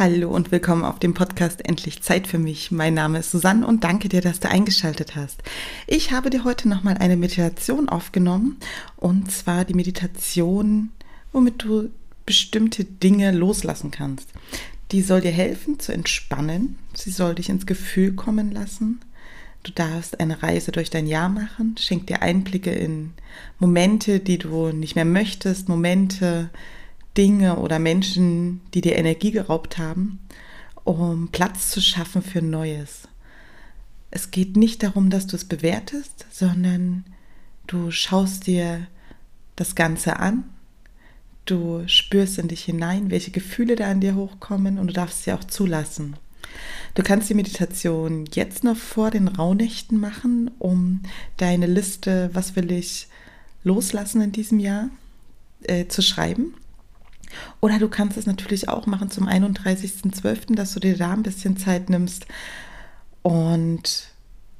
Hallo und willkommen auf dem Podcast Endlich Zeit für mich. Mein Name ist Susanne und danke dir, dass du eingeschaltet hast. Ich habe dir heute nochmal eine Meditation aufgenommen und zwar die Meditation, womit du bestimmte Dinge loslassen kannst. Die soll dir helfen zu entspannen, sie soll dich ins Gefühl kommen lassen. Du darfst eine Reise durch dein Jahr machen, schenk dir Einblicke in Momente, die du nicht mehr möchtest, Momente, Dinge oder Menschen, die dir Energie geraubt haben, um Platz zu schaffen für Neues. Es geht nicht darum, dass du es bewertest, sondern du schaust dir das Ganze an, du spürst in dich hinein, welche Gefühle da an dir hochkommen und du darfst sie auch zulassen. Du kannst die Meditation jetzt noch vor den Rauhnächten machen, um deine Liste, was will ich loslassen in diesem Jahr, äh, zu schreiben. Oder du kannst es natürlich auch machen zum 31.12., dass du dir da ein bisschen Zeit nimmst und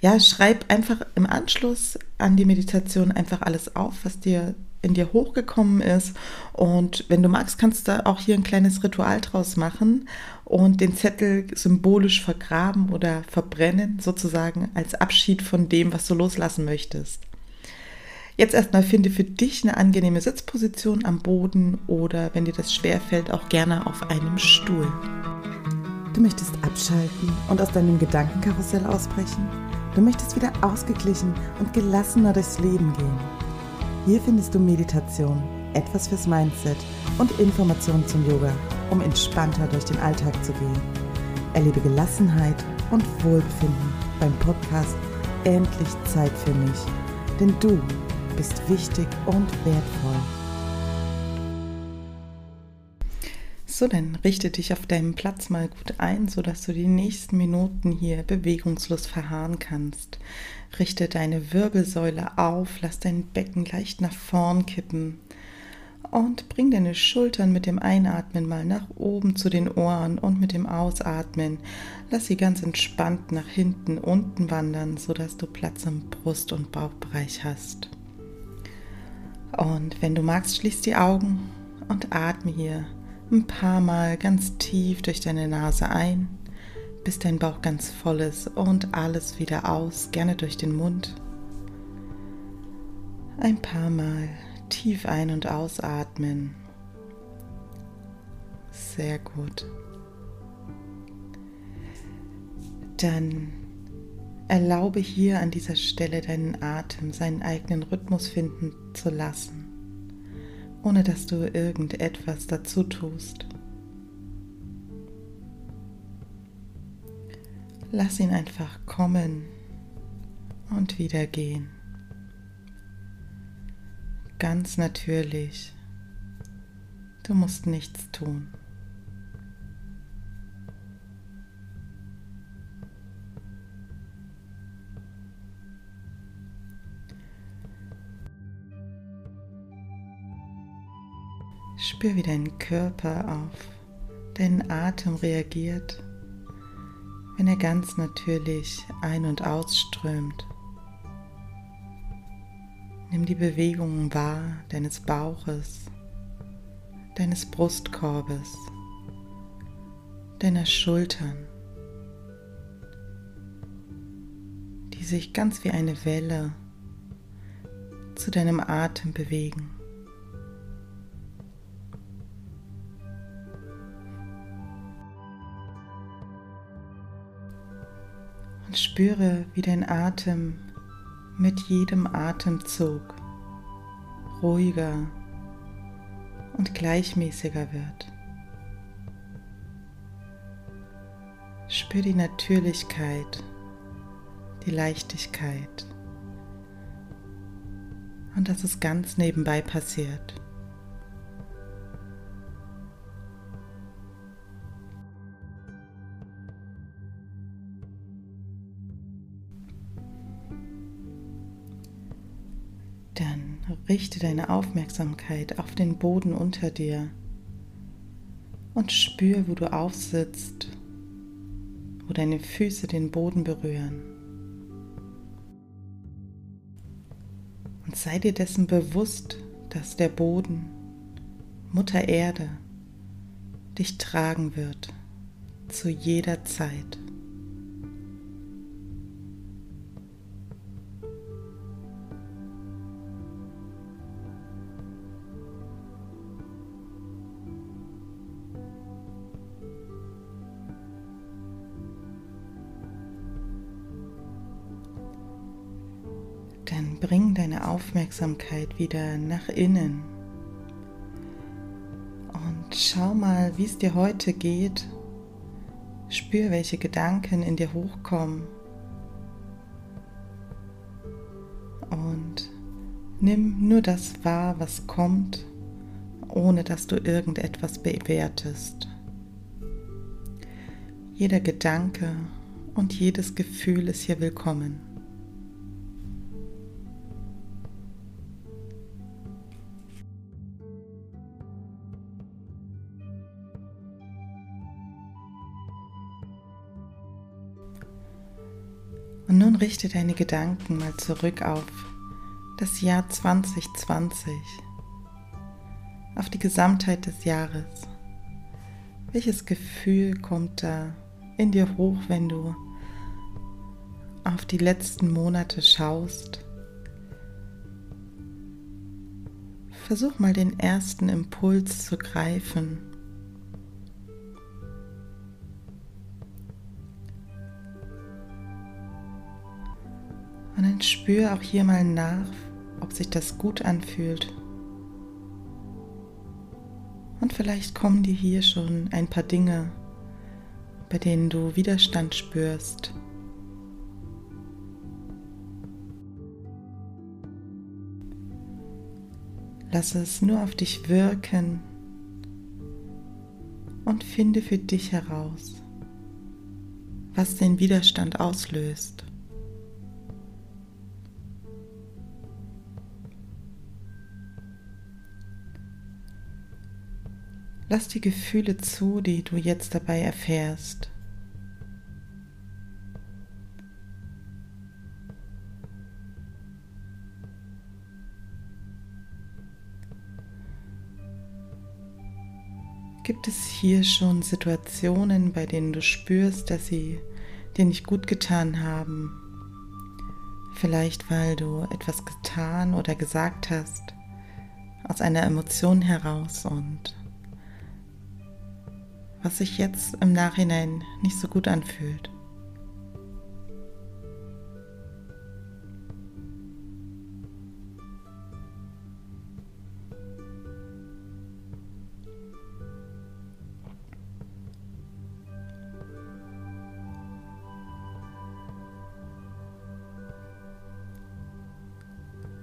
ja, schreib einfach im Anschluss an die Meditation einfach alles auf, was dir in dir hochgekommen ist. Und wenn du magst, kannst du auch hier ein kleines Ritual draus machen und den Zettel symbolisch vergraben oder verbrennen, sozusagen als Abschied von dem, was du loslassen möchtest. Jetzt erstmal finde für dich eine angenehme Sitzposition am Boden oder wenn dir das schwerfällt, auch gerne auf einem Stuhl. Du möchtest abschalten und aus deinem Gedankenkarussell ausbrechen? Du möchtest wieder ausgeglichen und gelassener durchs Leben gehen? Hier findest du Meditation, etwas fürs Mindset und Informationen zum Yoga, um entspannter durch den Alltag zu gehen. Erlebe Gelassenheit und Wohlbefinden beim Podcast Endlich Zeit für mich. Denn du bist wichtig und wertvoll. So, dann richte dich auf deinem Platz mal gut ein, sodass du die nächsten Minuten hier bewegungslos verharren kannst. Richte deine Wirbelsäule auf, lass dein Becken leicht nach vorn kippen und bring deine Schultern mit dem Einatmen mal nach oben zu den Ohren und mit dem Ausatmen lass sie ganz entspannt nach hinten unten wandern, sodass du Platz im Brust- und Bauchbereich hast. Und wenn du magst, schließ die Augen und atme hier ein paar Mal ganz tief durch deine Nase ein, bis dein Bauch ganz voll ist und alles wieder aus, gerne durch den Mund. Ein paar Mal tief ein- und ausatmen. Sehr gut. Dann Erlaube hier an dieser Stelle deinen Atem seinen eigenen Rhythmus finden zu lassen, ohne dass du irgendetwas dazu tust. Lass ihn einfach kommen und wieder gehen. Ganz natürlich. Du musst nichts tun. Spür, wie dein Körper auf deinen Atem reagiert, wenn er ganz natürlich ein- und ausströmt. Nimm die Bewegungen wahr deines Bauches, deines Brustkorbes, deiner Schultern, die sich ganz wie eine Welle zu deinem Atem bewegen. Spüre, wie dein Atem mit jedem Atemzug ruhiger und gleichmäßiger wird. Spür die Natürlichkeit, die Leichtigkeit und dass es ganz nebenbei passiert. Richte deine Aufmerksamkeit auf den Boden unter dir und spür, wo du aufsitzt, wo deine Füße den Boden berühren. Und sei dir dessen bewusst, dass der Boden, Mutter Erde, dich tragen wird zu jeder Zeit. Bring deine Aufmerksamkeit wieder nach innen und schau mal, wie es dir heute geht. Spür, welche Gedanken in dir hochkommen. Und nimm nur das wahr, was kommt, ohne dass du irgendetwas bewertest. Jeder Gedanke und jedes Gefühl ist hier willkommen. Und nun richte deine Gedanken mal zurück auf das Jahr 2020, auf die Gesamtheit des Jahres. Welches Gefühl kommt da in dir hoch, wenn du auf die letzten Monate schaust? Versuch mal den ersten Impuls zu greifen Und dann spür auch hier mal nach, ob sich das gut anfühlt. Und vielleicht kommen dir hier schon ein paar Dinge, bei denen du Widerstand spürst. Lass es nur auf dich wirken und finde für dich heraus, was den Widerstand auslöst. Lass die Gefühle zu, die du jetzt dabei erfährst. Gibt es hier schon Situationen, bei denen du spürst, dass sie dir nicht gut getan haben? Vielleicht weil du etwas getan oder gesagt hast aus einer Emotion heraus und was sich jetzt im Nachhinein nicht so gut anfühlt.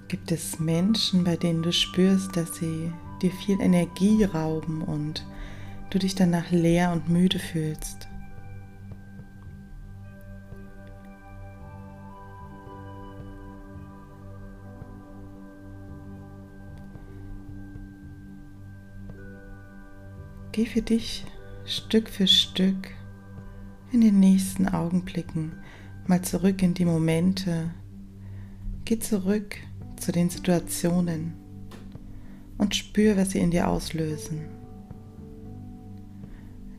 Gibt es Menschen, bei denen du spürst, dass sie dir viel Energie rauben und du dich danach leer und müde fühlst. Geh für dich Stück für Stück in den nächsten Augenblicken mal zurück in die Momente. Geh zurück zu den Situationen und spür, was sie in dir auslösen.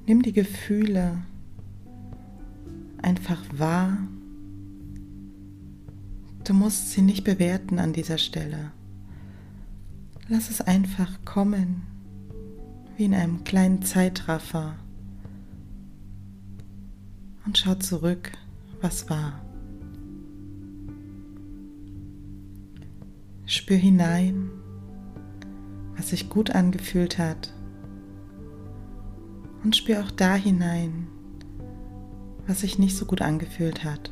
Nimm die Gefühle einfach wahr. Du musst sie nicht bewerten an dieser Stelle. Lass es einfach kommen, wie in einem kleinen Zeitraffer. Und schau zurück, was war. Spür hinein, was sich gut angefühlt hat und spür auch da hinein, was sich nicht so gut angefühlt hat.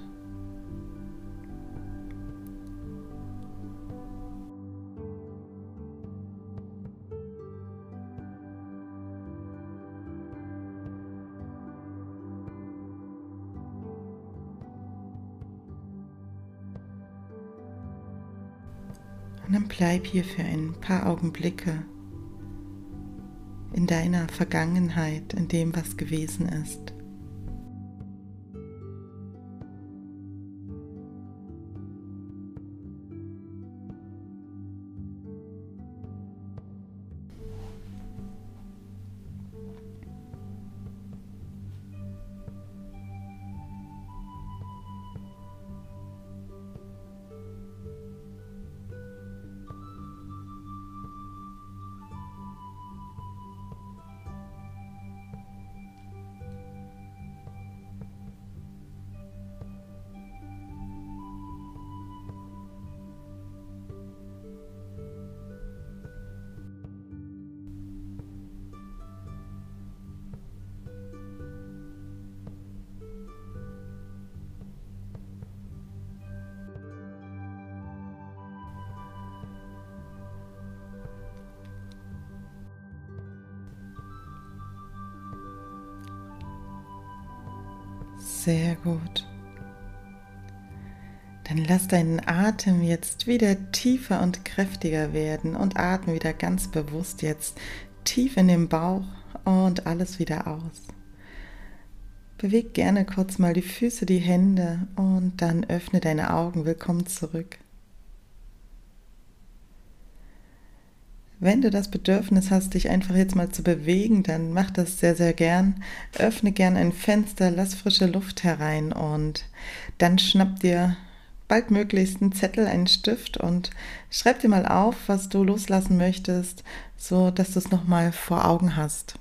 Und dann bleib hier für ein paar Augenblicke in deiner Vergangenheit, in dem, was gewesen ist. Sehr gut. Dann lass deinen Atem jetzt wieder tiefer und kräftiger werden und atme wieder ganz bewusst jetzt tief in den Bauch und alles wieder aus. Beweg gerne kurz mal die Füße, die Hände und dann öffne deine Augen. Willkommen zurück. Wenn du das Bedürfnis hast, dich einfach jetzt mal zu bewegen, dann mach das sehr, sehr gern. Öffne gern ein Fenster, lass frische Luft herein und dann schnapp dir baldmöglichst einen Zettel, einen Stift und schreib dir mal auf, was du loslassen möchtest, so dass du es nochmal vor Augen hast.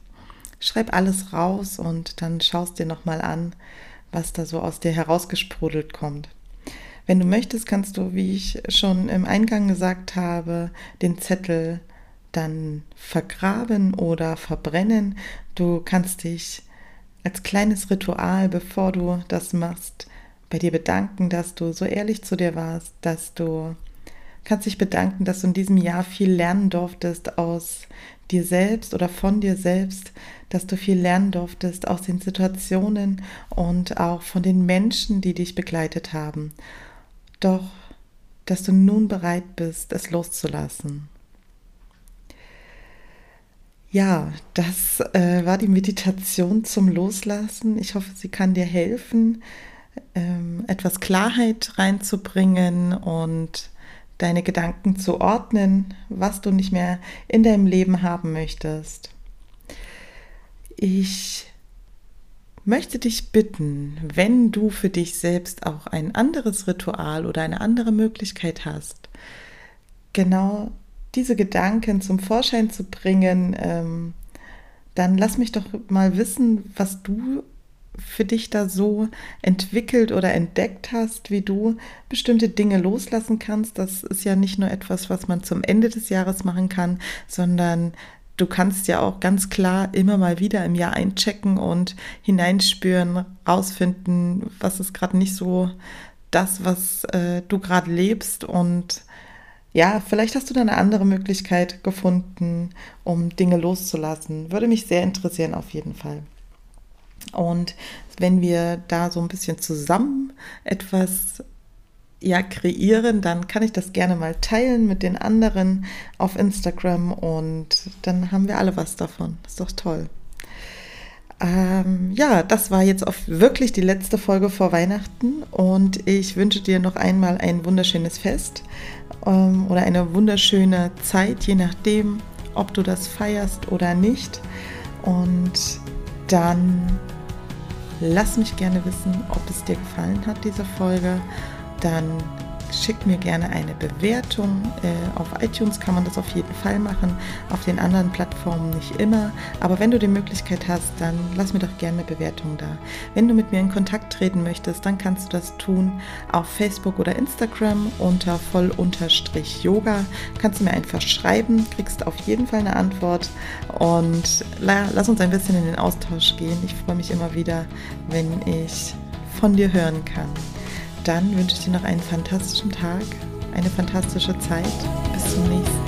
Schreib alles raus und dann schaust dir nochmal an, was da so aus dir herausgesprudelt kommt. Wenn du möchtest, kannst du, wie ich schon im Eingang gesagt habe, den Zettel dann vergraben oder verbrennen. Du kannst dich als kleines Ritual, bevor du das machst, bei dir bedanken, dass du so ehrlich zu dir warst, dass du kannst dich bedanken, dass du in diesem Jahr viel lernen durftest aus dir selbst oder von dir selbst, dass du viel lernen durftest aus den Situationen und auch von den Menschen, die dich begleitet haben. Doch, dass du nun bereit bist, es loszulassen. Ja, das äh, war die Meditation zum Loslassen. Ich hoffe, sie kann dir helfen, ähm, etwas Klarheit reinzubringen und deine Gedanken zu ordnen, was du nicht mehr in deinem Leben haben möchtest. Ich möchte dich bitten, wenn du für dich selbst auch ein anderes Ritual oder eine andere Möglichkeit hast, genau diese Gedanken zum Vorschein zu bringen, ähm, dann lass mich doch mal wissen, was du für dich da so entwickelt oder entdeckt hast, wie du bestimmte Dinge loslassen kannst. Das ist ja nicht nur etwas, was man zum Ende des Jahres machen kann, sondern du kannst ja auch ganz klar immer mal wieder im Jahr einchecken und hineinspüren, rausfinden, was ist gerade nicht so das, was äh, du gerade lebst und ja, vielleicht hast du da eine andere Möglichkeit gefunden, um Dinge loszulassen. Würde mich sehr interessieren auf jeden Fall. Und wenn wir da so ein bisschen zusammen etwas ja, kreieren, dann kann ich das gerne mal teilen mit den anderen auf Instagram und dann haben wir alle was davon. Ist doch toll. Ähm, ja, das war jetzt auch wirklich die letzte Folge vor Weihnachten und ich wünsche dir noch einmal ein wunderschönes Fest ähm, oder eine wunderschöne Zeit, je nachdem, ob du das feierst oder nicht. Und dann lass mich gerne wissen, ob es dir gefallen hat, diese Folge. Dann schick mir gerne eine Bewertung. Äh, auf iTunes kann man das auf jeden Fall machen, auf den anderen Plattformen nicht immer. Aber wenn du die Möglichkeit hast, dann lass mir doch gerne eine Bewertung da. Wenn du mit mir in Kontakt treten möchtest, dann kannst du das tun auf Facebook oder Instagram unter voll-yoga. Kannst du mir einfach schreiben, kriegst auf jeden Fall eine Antwort und lass uns ein bisschen in den Austausch gehen. Ich freue mich immer wieder, wenn ich von dir hören kann dann wünsche ich dir noch einen fantastischen Tag, eine fantastische Zeit. Bis zum nächsten Mal.